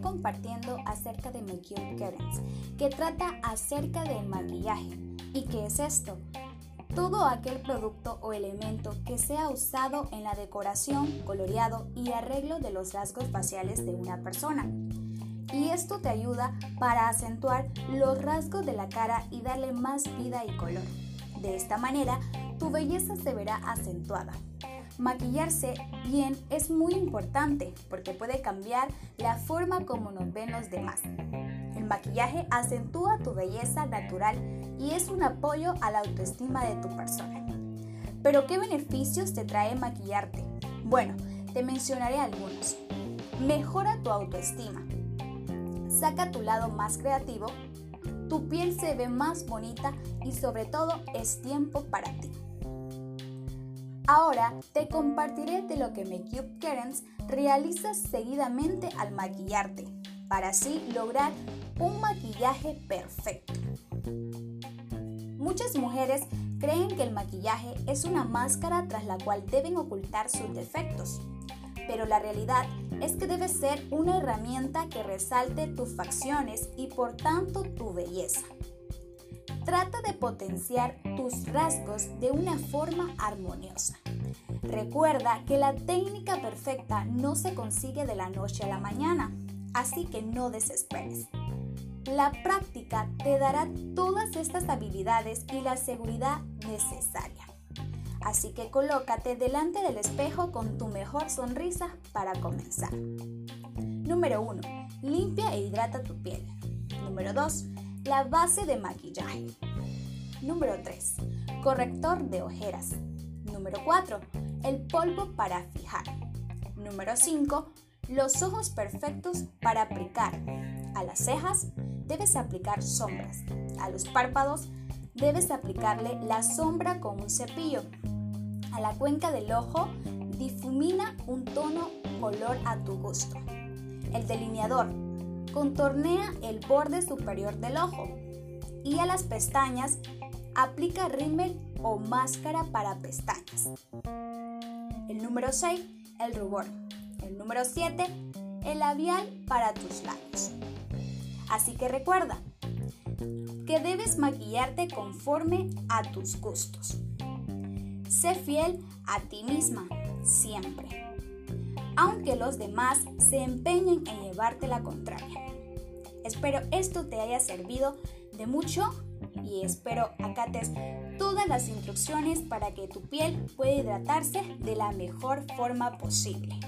compartiendo acerca de Make Curtains, que trata acerca del maquillaje. ¿Y qué es esto? Todo aquel producto o elemento que sea usado en la decoración, coloreado y arreglo de los rasgos faciales de una persona. Y esto te ayuda para acentuar los rasgos de la cara y darle más vida y color. De esta manera, tu belleza se verá acentuada. Maquillarse bien es muy importante porque puede cambiar la forma como nos ven los demás. El maquillaje acentúa tu belleza natural y es un apoyo a la autoestima de tu persona. Pero ¿qué beneficios te trae maquillarte? Bueno, te mencionaré algunos. Mejora tu autoestima. Saca tu lado más creativo. Tu piel se ve más bonita y sobre todo es tiempo para ti. Ahora te compartiré de lo que Makeup Kerens realiza seguidamente al maquillarte, para así lograr un maquillaje perfecto. Muchas mujeres creen que el maquillaje es una máscara tras la cual deben ocultar sus defectos, pero la realidad es que debe ser una herramienta que resalte tus facciones y por tanto tu belleza. Trata de potenciar tus rasgos de una forma armoniosa. Recuerda que la técnica perfecta no se consigue de la noche a la mañana, así que no desesperes. La práctica te dará todas estas habilidades y la seguridad necesaria. Así que colócate delante del espejo con tu mejor sonrisa para comenzar. Número 1. Limpia e hidrata tu piel. Número 2 la base de maquillaje. Número 3. Corrector de ojeras. Número 4. El polvo para fijar. Número 5. Los ojos perfectos para aplicar. A las cejas debes aplicar sombras. A los párpados debes aplicarle la sombra con un cepillo. A la cuenca del ojo difumina un tono color a tu gusto. El delineador Contornea el borde superior del ojo y a las pestañas aplica rímel o máscara para pestañas. El número 6, el rubor. El número 7, el labial para tus labios. Así que recuerda que debes maquillarte conforme a tus gustos. Sé fiel a ti misma siempre aunque los demás se empeñen en llevarte la contraria. Espero esto te haya servido de mucho y espero acates todas las instrucciones para que tu piel pueda hidratarse de la mejor forma posible.